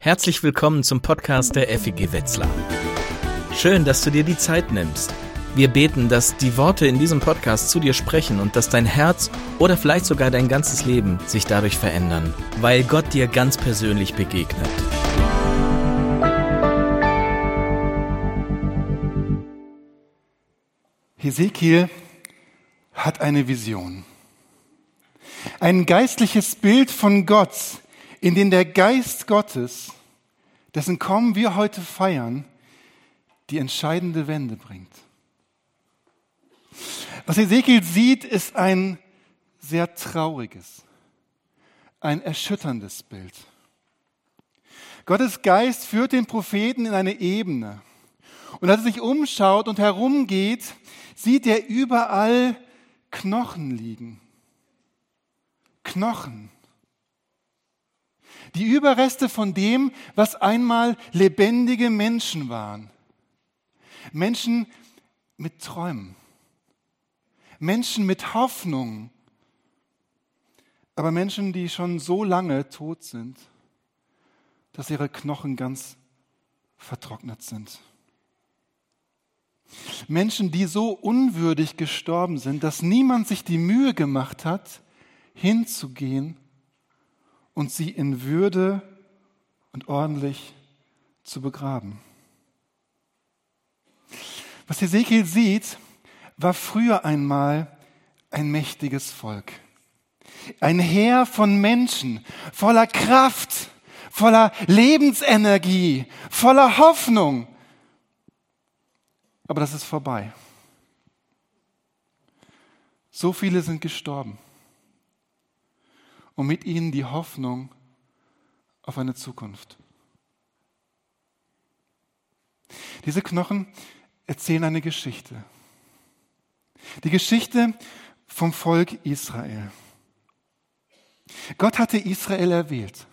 Herzlich willkommen zum Podcast der FEG Wetzlar. Schön, dass du dir die Zeit nimmst. Wir beten, dass die Worte in diesem Podcast zu dir sprechen und dass dein Herz oder vielleicht sogar dein ganzes Leben sich dadurch verändern, weil Gott dir ganz persönlich begegnet. Hesekiel hat eine Vision. Ein geistliches Bild von Gott, in dem der Geist Gottes, dessen Kommen wir heute feiern, die entscheidende Wende bringt. Was Ezekiel sieht, ist ein sehr trauriges, ein erschütterndes Bild. Gottes Geist führt den Propheten in eine Ebene. Und als er sich umschaut und herumgeht, sieht er überall Knochen liegen. Knochen die Überreste von dem, was einmal lebendige Menschen waren. Menschen mit Träumen. Menschen mit Hoffnung. Aber Menschen, die schon so lange tot sind, dass ihre Knochen ganz vertrocknet sind. Menschen, die so unwürdig gestorben sind, dass niemand sich die Mühe gemacht hat, hinzugehen und sie in Würde und ordentlich zu begraben. Was Ezekiel sieht, war früher einmal ein mächtiges Volk. Ein Heer von Menschen voller Kraft, voller Lebensenergie, voller Hoffnung. Aber das ist vorbei. So viele sind gestorben und mit ihnen die Hoffnung auf eine Zukunft. Diese Knochen erzählen eine Geschichte. Die Geschichte vom Volk Israel. Gott hatte Israel erwählt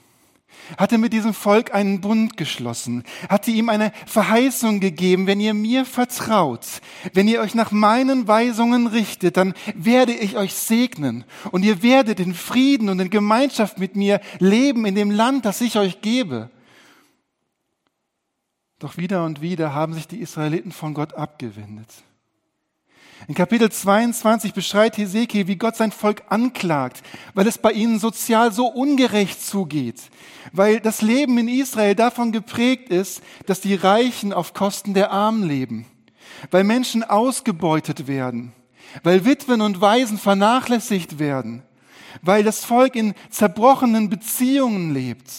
hatte mit diesem Volk einen Bund geschlossen, hatte ihm eine Verheißung gegeben, wenn ihr mir vertraut, wenn ihr euch nach meinen Weisungen richtet, dann werde ich euch segnen und ihr werdet in Frieden und in Gemeinschaft mit mir leben in dem Land, das ich euch gebe. Doch wieder und wieder haben sich die Israeliten von Gott abgewendet. In Kapitel 22 beschreibt Hesekiel, wie Gott sein Volk anklagt, weil es bei ihnen sozial so ungerecht zugeht, weil das Leben in Israel davon geprägt ist, dass die Reichen auf Kosten der Armen leben, weil Menschen ausgebeutet werden, weil Witwen und Waisen vernachlässigt werden, weil das Volk in zerbrochenen Beziehungen lebt.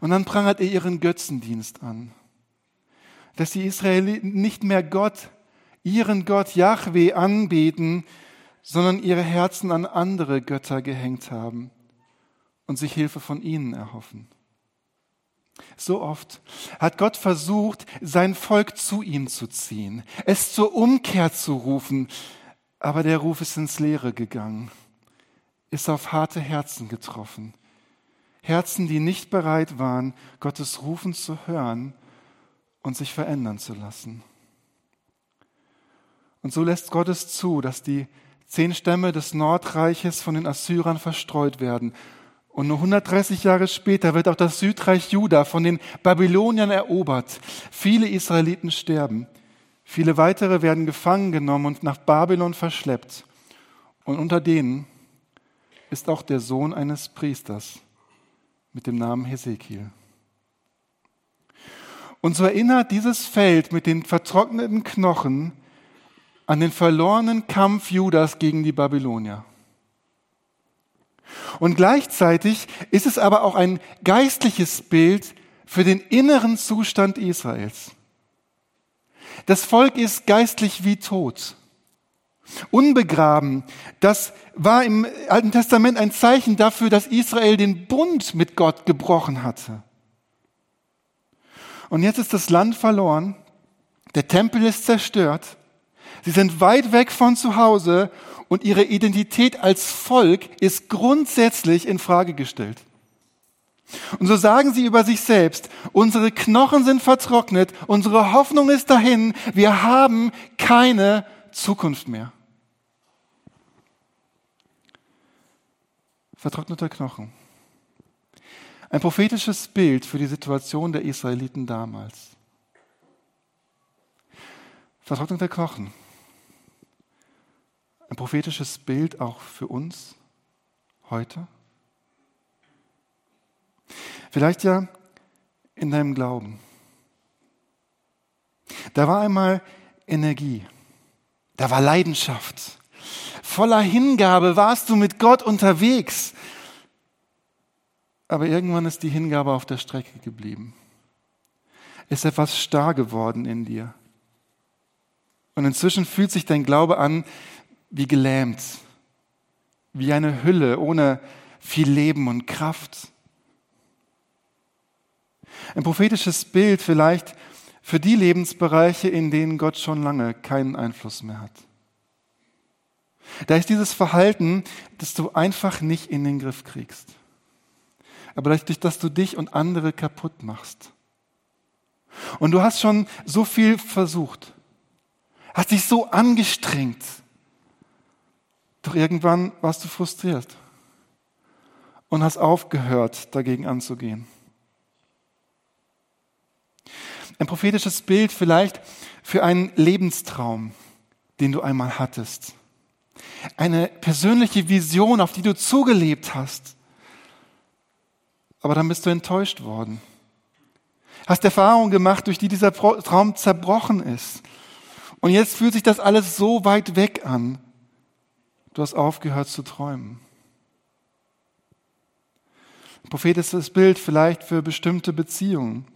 Und dann prangert er ihren Götzendienst an, dass die Israeliten nicht mehr Gott ihren Gott Yahweh anbeten, sondern ihre Herzen an andere Götter gehängt haben und sich Hilfe von ihnen erhoffen. So oft hat Gott versucht, sein Volk zu ihm zu ziehen, es zur Umkehr zu rufen, aber der Ruf ist ins Leere gegangen, ist auf harte Herzen getroffen. Herzen, die nicht bereit waren, Gottes Rufen zu hören und sich verändern zu lassen. Und so lässt Gott es zu, dass die zehn Stämme des Nordreiches von den Assyrern verstreut werden. Und nur 130 Jahre später wird auch das Südreich Juda von den Babyloniern erobert. Viele Israeliten sterben. Viele weitere werden gefangen genommen und nach Babylon verschleppt. Und unter denen ist auch der Sohn eines Priesters mit dem Namen Hesekiel. Und so erinnert dieses Feld mit den vertrockneten Knochen an den verlorenen Kampf Judas gegen die Babylonier. Und gleichzeitig ist es aber auch ein geistliches Bild für den inneren Zustand Israels. Das Volk ist geistlich wie tot. Unbegraben. Das war im Alten Testament ein Zeichen dafür, dass Israel den Bund mit Gott gebrochen hatte. Und jetzt ist das Land verloren. Der Tempel ist zerstört. Sie sind weit weg von zu Hause und ihre Identität als Volk ist grundsätzlich in Frage gestellt. Und so sagen sie über sich selbst, unsere Knochen sind vertrocknet, unsere Hoffnung ist dahin, wir haben keine Zukunft mehr. Vertrockneter Knochen. Ein prophetisches Bild für die Situation der Israeliten damals. Vertrocknete Knochen. Ein prophetisches Bild auch für uns heute. Vielleicht ja in deinem Glauben. Da war einmal Energie, da war Leidenschaft. Voller Hingabe warst du mit Gott unterwegs. Aber irgendwann ist die Hingabe auf der Strecke geblieben. Ist etwas starr geworden in dir. Und inzwischen fühlt sich dein Glaube an wie gelähmt, wie eine Hülle ohne viel Leben und Kraft. Ein prophetisches Bild vielleicht für die Lebensbereiche, in denen Gott schon lange keinen Einfluss mehr hat. Da ist dieses Verhalten, das du einfach nicht in den Griff kriegst. Aber dadurch, dass du dich und andere kaputt machst. Und du hast schon so viel versucht, hast dich so angestrengt. Doch irgendwann warst du frustriert und hast aufgehört, dagegen anzugehen. Ein prophetisches Bild vielleicht für einen Lebenstraum, den du einmal hattest. Eine persönliche Vision, auf die du zugelebt hast. Aber dann bist du enttäuscht worden. Hast Erfahrungen gemacht, durch die dieser Traum zerbrochen ist. Und jetzt fühlt sich das alles so weit weg an. Du hast aufgehört zu träumen. Ein prophetisches Bild vielleicht für bestimmte Beziehungen.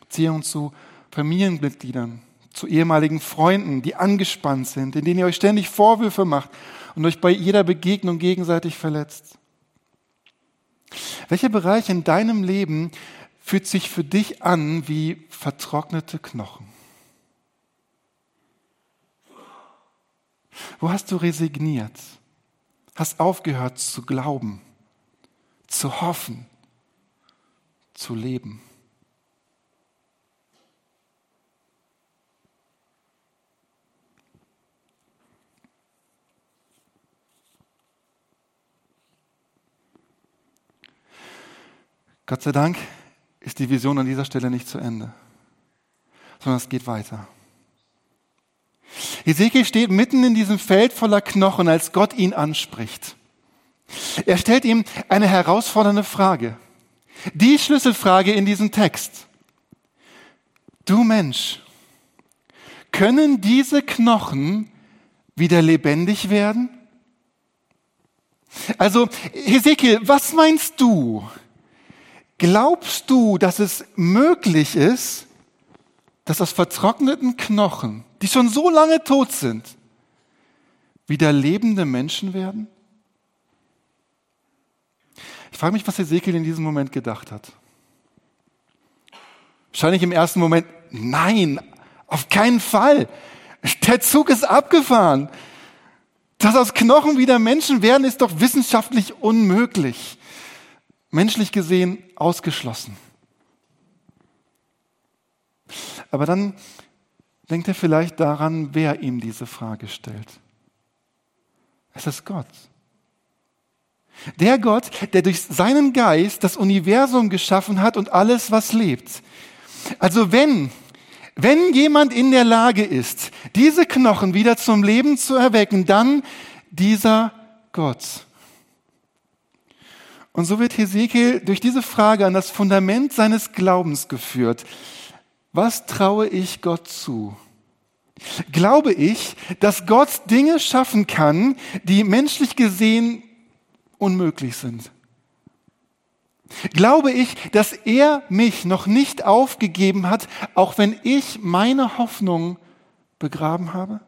Beziehungen zu Familienmitgliedern, zu ehemaligen Freunden, die angespannt sind, in denen ihr euch ständig Vorwürfe macht und euch bei jeder Begegnung gegenseitig verletzt. Welcher Bereich in deinem Leben fühlt sich für dich an wie vertrocknete Knochen? Wo hast du resigniert? Hast aufgehört zu glauben, zu hoffen, zu leben? Gott sei Dank ist die Vision an dieser Stelle nicht zu Ende, sondern es geht weiter. Ezekiel steht mitten in diesem Feld voller Knochen, als Gott ihn anspricht. Er stellt ihm eine herausfordernde Frage. Die Schlüsselfrage in diesem Text. Du Mensch, können diese Knochen wieder lebendig werden? Also, Ezekiel, was meinst du? Glaubst du, dass es möglich ist, dass aus vertrockneten Knochen, die schon so lange tot sind, wieder lebende Menschen werden? Ich frage mich, was Ezekiel in diesem Moment gedacht hat. Wahrscheinlich im ersten Moment, nein, auf keinen Fall. Der Zug ist abgefahren. Dass aus Knochen wieder Menschen werden, ist doch wissenschaftlich unmöglich menschlich gesehen ausgeschlossen. Aber dann denkt er vielleicht daran, wer ihm diese Frage stellt. Es ist Gott. Der Gott, der durch seinen Geist das Universum geschaffen hat und alles, was lebt. Also wenn, wenn jemand in der Lage ist, diese Knochen wieder zum Leben zu erwecken, dann dieser Gott. Und so wird Hesekiel durch diese Frage an das Fundament seines Glaubens geführt. Was traue ich Gott zu? Glaube ich, dass Gott Dinge schaffen kann, die menschlich gesehen unmöglich sind? Glaube ich, dass er mich noch nicht aufgegeben hat, auch wenn ich meine Hoffnung begraben habe?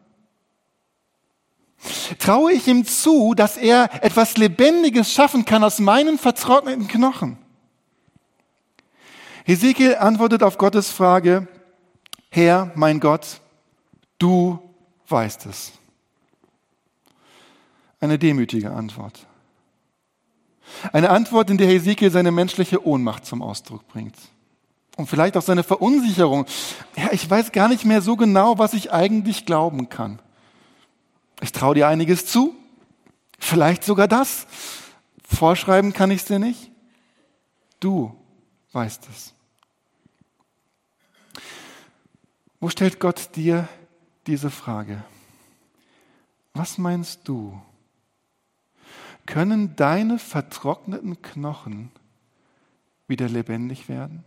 Traue ich ihm zu, dass er etwas Lebendiges schaffen kann aus meinen vertrockneten Knochen? Hesekiel antwortet auf Gottes Frage, Herr, mein Gott, du weißt es. Eine demütige Antwort. Eine Antwort, in der Hesekiel seine menschliche Ohnmacht zum Ausdruck bringt. Und vielleicht auch seine Verunsicherung. Ja, ich weiß gar nicht mehr so genau, was ich eigentlich glauben kann. Ich traue dir einiges zu, vielleicht sogar das. Vorschreiben kann ich es dir nicht. Du weißt es. Wo stellt Gott dir diese Frage? Was meinst du? Können deine vertrockneten Knochen wieder lebendig werden?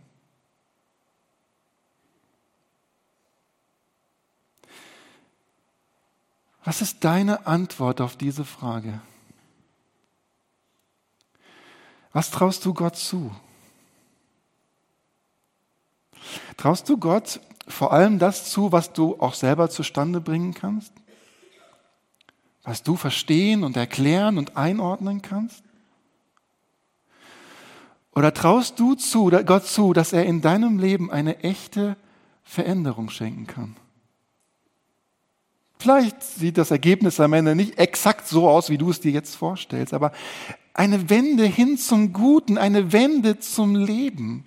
Was ist deine Antwort auf diese Frage? Was traust du Gott zu? Traust du Gott vor allem das zu, was du auch selber zustande bringen kannst? Was du verstehen und erklären und einordnen kannst? Oder traust du zu, Gott zu, dass er in deinem Leben eine echte Veränderung schenken kann? Vielleicht sieht das Ergebnis am Ende nicht exakt so aus, wie du es dir jetzt vorstellst, aber eine Wende hin zum Guten, eine Wende zum Leben.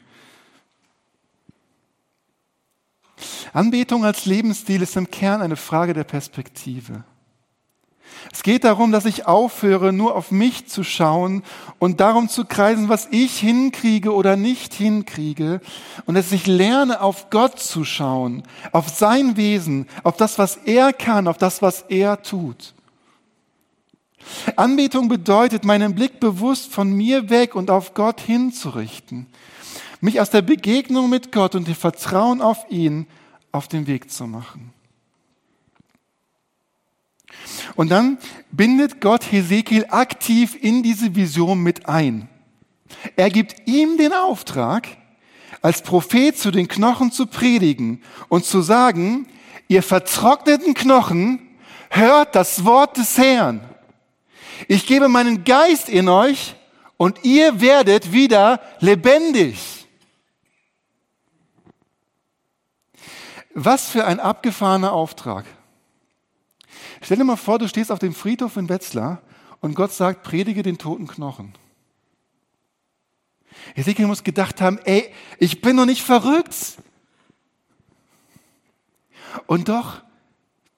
Anbetung als Lebensstil ist im Kern eine Frage der Perspektive. Es geht darum, dass ich aufhöre, nur auf mich zu schauen und darum zu kreisen, was ich hinkriege oder nicht hinkriege und dass ich lerne, auf Gott zu schauen, auf sein Wesen, auf das, was er kann, auf das, was er tut. Anbetung bedeutet, meinen Blick bewusst von mir weg und auf Gott hinzurichten, mich aus der Begegnung mit Gott und dem Vertrauen auf ihn auf den Weg zu machen. Und dann bindet Gott Hesekiel aktiv in diese Vision mit ein. Er gibt ihm den Auftrag, als Prophet zu den Knochen zu predigen und zu sagen, ihr vertrockneten Knochen, hört das Wort des Herrn. Ich gebe meinen Geist in euch und ihr werdet wieder lebendig. Was für ein abgefahrener Auftrag. Stell dir mal vor, du stehst auf dem Friedhof in Wetzlar und Gott sagt, predige den toten Knochen. Ezekiel muss gedacht haben, ey, ich bin doch nicht verrückt. Und doch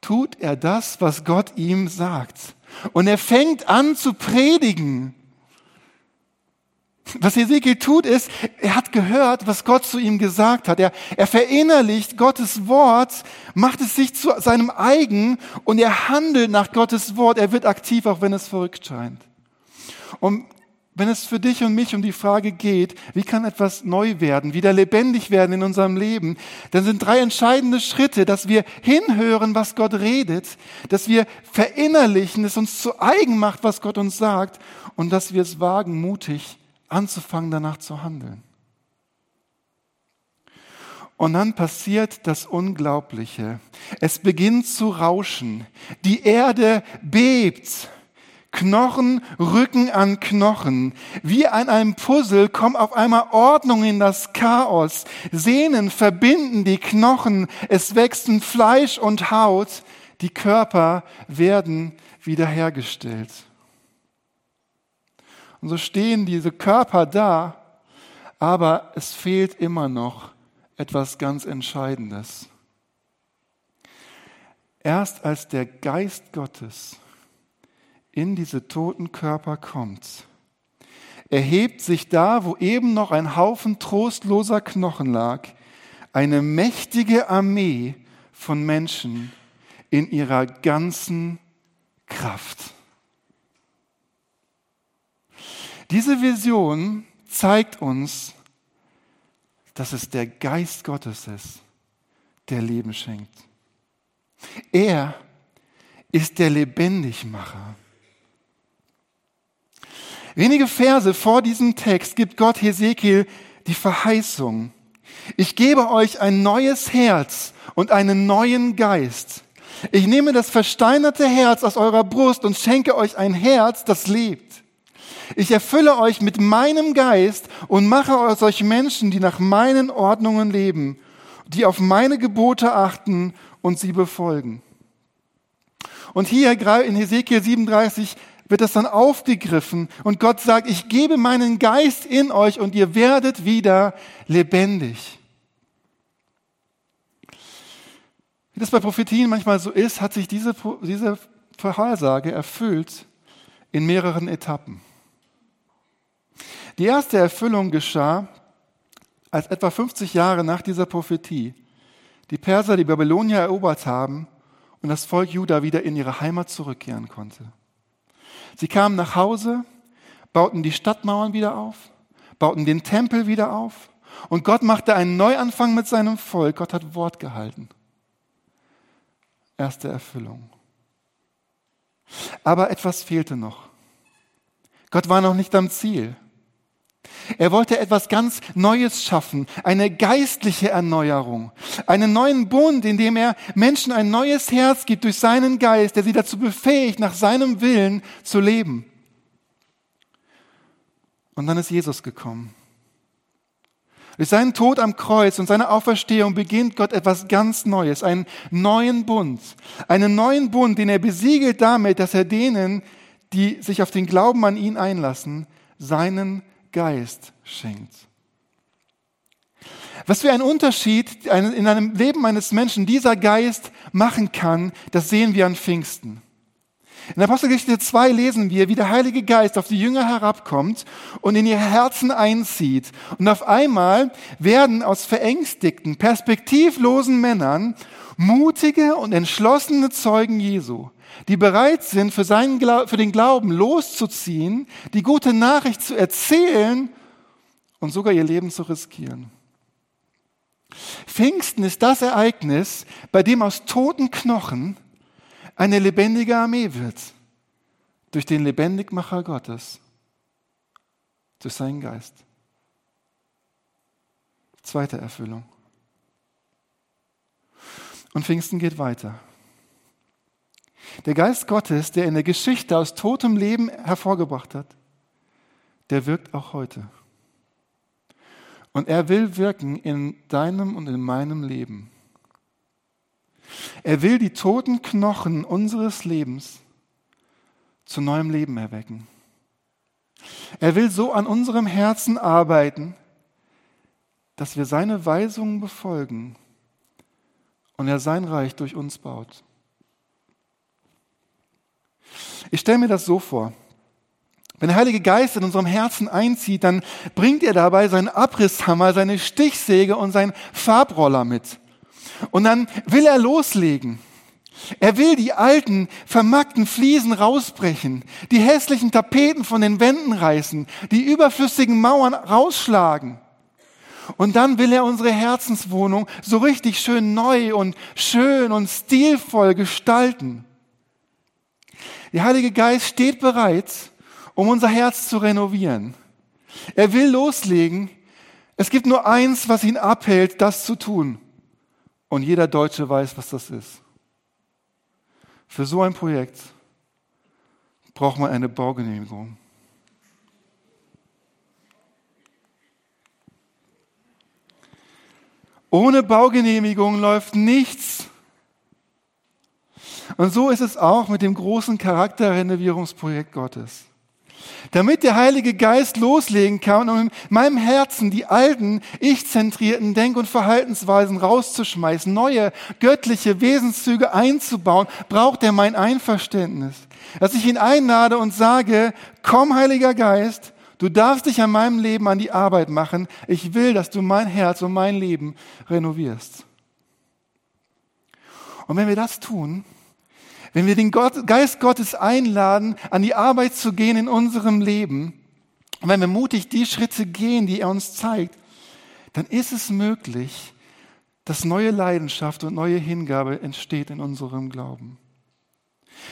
tut er das, was Gott ihm sagt. Und er fängt an zu predigen. Was Ezekiel tut, ist, er hat gehört, was Gott zu ihm gesagt hat. Er, er verinnerlicht Gottes Wort, macht es sich zu seinem eigen und er handelt nach Gottes Wort. Er wird aktiv, auch wenn es verrückt scheint. Und wenn es für dich und mich um die Frage geht, wie kann etwas neu werden, wieder lebendig werden in unserem Leben, dann sind drei entscheidende Schritte, dass wir hinhören, was Gott redet, dass wir verinnerlichen, es uns zu eigen macht, was Gott uns sagt und dass wir es wagen, mutig anzufangen, danach zu handeln. Und dann passiert das Unglaubliche. Es beginnt zu rauschen. Die Erde bebt. Knochen rücken an Knochen. Wie an einem Puzzle kommt auf einmal Ordnung in das Chaos. Sehnen verbinden die Knochen. Es wächsten Fleisch und Haut. Die Körper werden wiederhergestellt. Und so stehen diese Körper da, aber es fehlt immer noch etwas ganz Entscheidendes. Erst als der Geist Gottes in diese toten Körper kommt, erhebt sich da, wo eben noch ein Haufen trostloser Knochen lag, eine mächtige Armee von Menschen in ihrer ganzen Kraft. Diese Vision zeigt uns, dass es der Geist Gottes ist, der Leben schenkt. Er ist der Lebendigmacher. Wenige Verse vor diesem Text gibt Gott Hesekiel die Verheißung. Ich gebe euch ein neues Herz und einen neuen Geist. Ich nehme das versteinerte Herz aus eurer Brust und schenke euch ein Herz, das lebt. Ich erfülle euch mit meinem Geist und mache aus euch Menschen, die nach meinen Ordnungen leben, die auf meine Gebote achten und sie befolgen. Und hier in Hesekiel 37 wird das dann aufgegriffen und Gott sagt, ich gebe meinen Geist in euch und ihr werdet wieder lebendig. Wie das bei Prophetien manchmal so ist, hat sich diese, diese Vorhersage erfüllt in mehreren Etappen. Die erste Erfüllung geschah, als etwa 50 Jahre nach dieser Prophetie die Perser die Babylonier erobert haben und das Volk Juda wieder in ihre Heimat zurückkehren konnte. Sie kamen nach Hause, bauten die Stadtmauern wieder auf, bauten den Tempel wieder auf und Gott machte einen Neuanfang mit seinem Volk. Gott hat Wort gehalten. Erste Erfüllung. Aber etwas fehlte noch. Gott war noch nicht am Ziel. Er wollte etwas ganz Neues schaffen, eine geistliche Erneuerung, einen neuen Bund, in dem er Menschen ein neues Herz gibt durch seinen Geist, der sie dazu befähigt, nach seinem Willen zu leben. Und dann ist Jesus gekommen. Durch seinen Tod am Kreuz und seine Auferstehung beginnt Gott etwas ganz Neues, einen neuen Bund. Einen neuen Bund, den er besiegelt damit, dass er denen, die sich auf den Glauben an ihn einlassen, seinen Geist schenkt. Was für einen Unterschied in einem Leben eines Menschen dieser Geist machen kann, das sehen wir an Pfingsten. In Apostelgeschichte 2 lesen wir, wie der Heilige Geist auf die Jünger herabkommt und in ihr Herzen einzieht. Und auf einmal werden aus verängstigten, perspektivlosen Männern mutige und entschlossene Zeugen Jesu die bereit sind, für, seinen, für den Glauben loszuziehen, die gute Nachricht zu erzählen und sogar ihr Leben zu riskieren. Pfingsten ist das Ereignis, bei dem aus toten Knochen eine lebendige Armee wird, durch den Lebendigmacher Gottes, durch seinen Geist. Zweite Erfüllung. Und Pfingsten geht weiter. Der Geist Gottes, der in der Geschichte aus totem Leben hervorgebracht hat, der wirkt auch heute. Und er will wirken in deinem und in meinem Leben. Er will die toten Knochen unseres Lebens zu neuem Leben erwecken. Er will so an unserem Herzen arbeiten, dass wir seine Weisungen befolgen und er sein Reich durch uns baut. Ich stelle mir das so vor. Wenn der Heilige Geist in unserem Herzen einzieht, dann bringt er dabei seinen Abrisshammer, seine Stichsäge und seinen Farbroller mit. Und dann will er loslegen. Er will die alten, vermackten Fliesen rausbrechen, die hässlichen Tapeten von den Wänden reißen, die überflüssigen Mauern rausschlagen. Und dann will er unsere Herzenswohnung so richtig schön neu und schön und stilvoll gestalten. Der Heilige Geist steht bereit, um unser Herz zu renovieren. Er will loslegen. Es gibt nur eins, was ihn abhält, das zu tun. Und jeder Deutsche weiß, was das ist. Für so ein Projekt braucht man eine Baugenehmigung. Ohne Baugenehmigung läuft nichts. Und so ist es auch mit dem großen Charakterrenovierungsprojekt Gottes. Damit der Heilige Geist loslegen kann, um in meinem Herzen die alten, ich-zentrierten Denk- und Verhaltensweisen rauszuschmeißen, neue göttliche Wesenszüge einzubauen, braucht er mein Einverständnis. Dass ich ihn einlade und sage, komm Heiliger Geist, du darfst dich an meinem Leben an die Arbeit machen. Ich will, dass du mein Herz und mein Leben renovierst. Und wenn wir das tun, wenn wir den Geist Gottes einladen, an die Arbeit zu gehen in unserem Leben, und wenn wir mutig die Schritte gehen, die er uns zeigt, dann ist es möglich, dass neue Leidenschaft und neue Hingabe entsteht in unserem Glauben.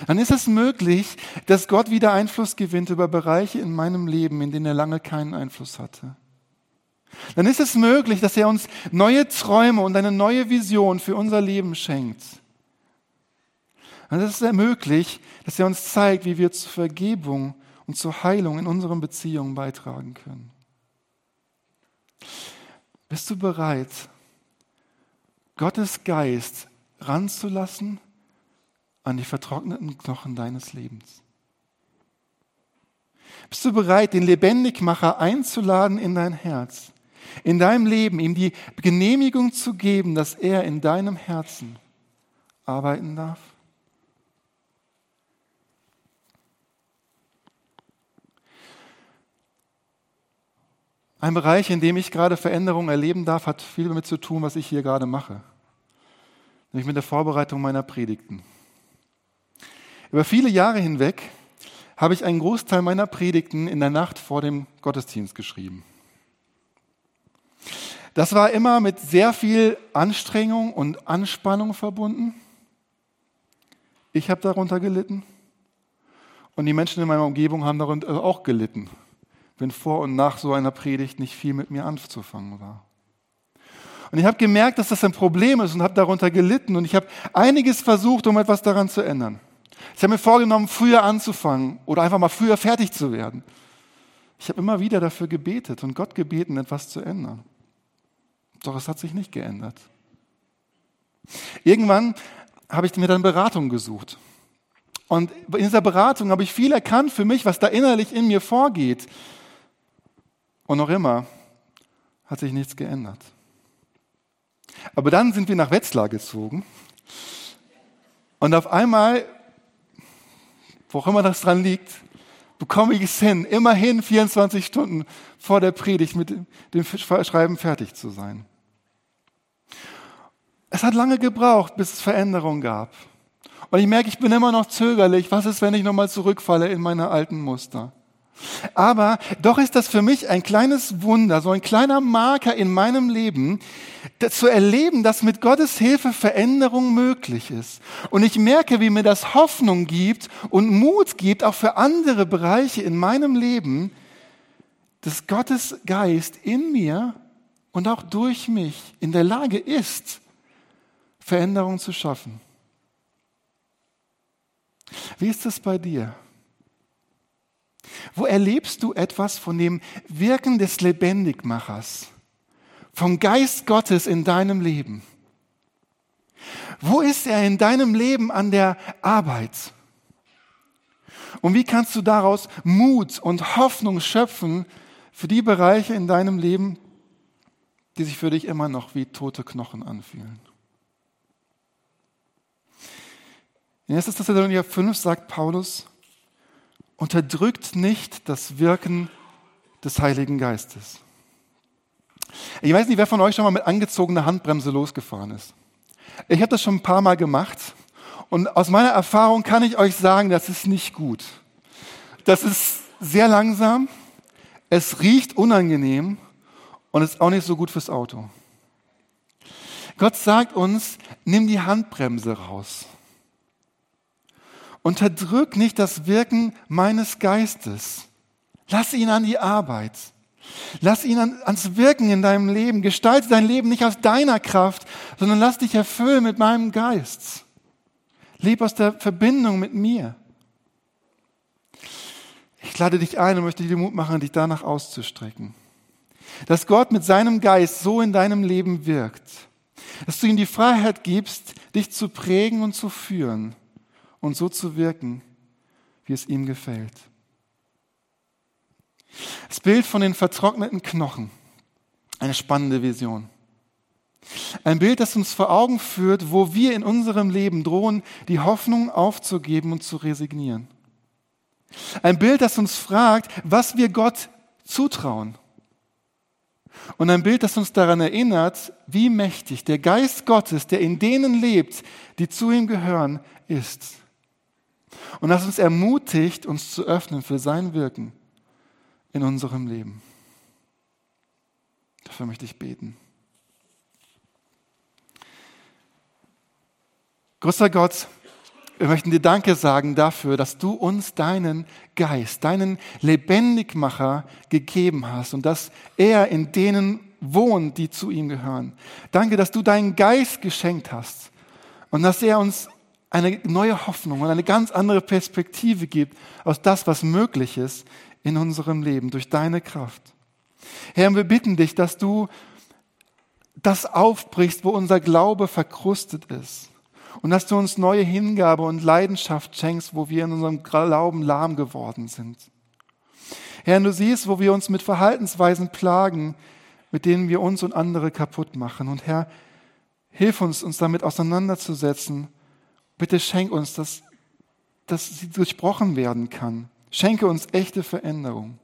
Dann ist es möglich, dass Gott wieder Einfluss gewinnt über Bereiche in meinem Leben, in denen er lange keinen Einfluss hatte. Dann ist es möglich, dass er uns neue Träume und eine neue Vision für unser Leben schenkt. Und es ist ermöglicht, dass er uns zeigt, wie wir zur Vergebung und zur Heilung in unseren Beziehungen beitragen können. Bist du bereit, Gottes Geist ranzulassen an die vertrockneten Knochen deines Lebens? Bist du bereit, den Lebendigmacher einzuladen in dein Herz, in deinem Leben, ihm die Genehmigung zu geben, dass er in deinem Herzen arbeiten darf? Ein Bereich, in dem ich gerade Veränderungen erleben darf, hat viel damit zu tun, was ich hier gerade mache. Nämlich mit der Vorbereitung meiner Predigten. Über viele Jahre hinweg habe ich einen Großteil meiner Predigten in der Nacht vor dem Gottesdienst geschrieben. Das war immer mit sehr viel Anstrengung und Anspannung verbunden. Ich habe darunter gelitten und die Menschen in meiner Umgebung haben darunter auch gelitten, wenn vor und nach so einer Predigt nicht viel mit mir anzufangen war. Und ich habe gemerkt, dass das ein Problem ist und habe darunter gelitten und ich habe einiges versucht, um etwas daran zu ändern. Ich habe mir vorgenommen, früher anzufangen oder einfach mal früher fertig zu werden. Ich habe immer wieder dafür gebetet und Gott gebeten, etwas zu ändern. Doch es hat sich nicht geändert. Irgendwann habe ich mir dann Beratung gesucht. Und in dieser Beratung habe ich viel erkannt für mich, was da innerlich in mir vorgeht. Und noch immer hat sich nichts geändert. Aber dann sind wir nach Wetzlar gezogen. Und auf einmal wo auch immer das dran liegt, bekomme ich es hin, immerhin 24 Stunden vor der Predigt mit dem Schreiben fertig zu sein. Es hat lange gebraucht, bis es Veränderungen gab. Und ich merke, ich bin immer noch zögerlich. Was ist, wenn ich nochmal zurückfalle in meine alten Muster? Aber doch ist das für mich ein kleines Wunder, so ein kleiner Marker in meinem Leben, zu erleben, dass mit Gottes Hilfe Veränderung möglich ist. Und ich merke, wie mir das Hoffnung gibt und Mut gibt, auch für andere Bereiche in meinem Leben, dass Gottes Geist in mir und auch durch mich in der Lage ist, Veränderung zu schaffen. Wie ist es bei dir? Wo erlebst du etwas von dem Wirken des Lebendigmachers, vom Geist Gottes in deinem Leben? Wo ist er in deinem Leben an der Arbeit? Und wie kannst du daraus Mut und Hoffnung schöpfen für die Bereiche in deinem Leben, die sich für dich immer noch wie tote Knochen anfühlen? In 1. Thessalonicher 5 sagt Paulus, unterdrückt nicht das Wirken des Heiligen Geistes. Ich weiß nicht, wer von euch schon mal mit angezogener Handbremse losgefahren ist. Ich habe das schon ein paar Mal gemacht und aus meiner Erfahrung kann ich euch sagen, das ist nicht gut. Das ist sehr langsam, es riecht unangenehm und ist auch nicht so gut fürs Auto. Gott sagt uns, nimm die Handbremse raus. Unterdrück nicht das Wirken meines Geistes. Lass ihn an die Arbeit. Lass ihn an, ans Wirken in deinem Leben. Gestalte dein Leben nicht aus deiner Kraft, sondern lass dich erfüllen mit meinem Geist. Leb aus der Verbindung mit mir. Ich lade dich ein und möchte dir Mut machen, dich danach auszustrecken. Dass Gott mit seinem Geist so in deinem Leben wirkt. Dass du ihm die Freiheit gibst, dich zu prägen und zu führen und so zu wirken, wie es ihm gefällt. Das Bild von den vertrockneten Knochen, eine spannende Vision. Ein Bild, das uns vor Augen führt, wo wir in unserem Leben drohen, die Hoffnung aufzugeben und zu resignieren. Ein Bild, das uns fragt, was wir Gott zutrauen. Und ein Bild, das uns daran erinnert, wie mächtig der Geist Gottes, der in denen lebt, die zu ihm gehören, ist. Und das uns ermutigt, uns zu öffnen für sein Wirken in unserem Leben. Dafür möchte ich beten. Großer Gott, wir möchten dir Danke sagen dafür, dass du uns deinen Geist, deinen Lebendigmacher gegeben hast und dass er in denen wohnt, die zu ihm gehören. Danke, dass du deinen Geist geschenkt hast und dass er uns eine neue Hoffnung und eine ganz andere Perspektive gibt aus das, was möglich ist in unserem Leben durch deine Kraft. Herr, wir bitten dich, dass du das aufbrichst, wo unser Glaube verkrustet ist. Und dass du uns neue Hingabe und Leidenschaft schenkst, wo wir in unserem Glauben lahm geworden sind. Herr, du siehst, wo wir uns mit Verhaltensweisen plagen, mit denen wir uns und andere kaputt machen. Und Herr, hilf uns, uns damit auseinanderzusetzen Bitte schenk uns, dass, dass sie durchbrochen werden kann. Schenke uns echte Veränderung.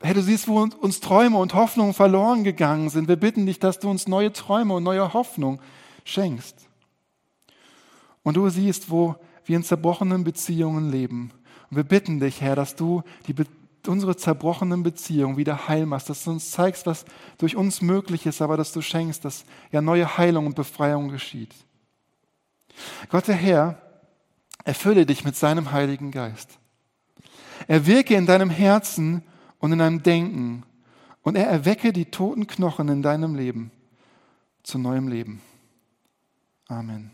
Herr, du siehst, wo uns Träume und Hoffnungen verloren gegangen sind. Wir bitten dich, dass du uns neue Träume und neue Hoffnung schenkst. Und du siehst, wo wir in zerbrochenen Beziehungen leben. Und wir bitten dich, Herr, dass du die, unsere zerbrochenen Beziehungen wieder heil machst, dass du uns zeigst, was durch uns möglich ist, aber dass du schenkst, dass ja neue Heilung und Befreiung geschieht. Gott der Herr, erfülle dich mit seinem Heiligen Geist. Er wirke in deinem Herzen und in deinem Denken und er erwecke die toten Knochen in deinem Leben zu neuem Leben. Amen.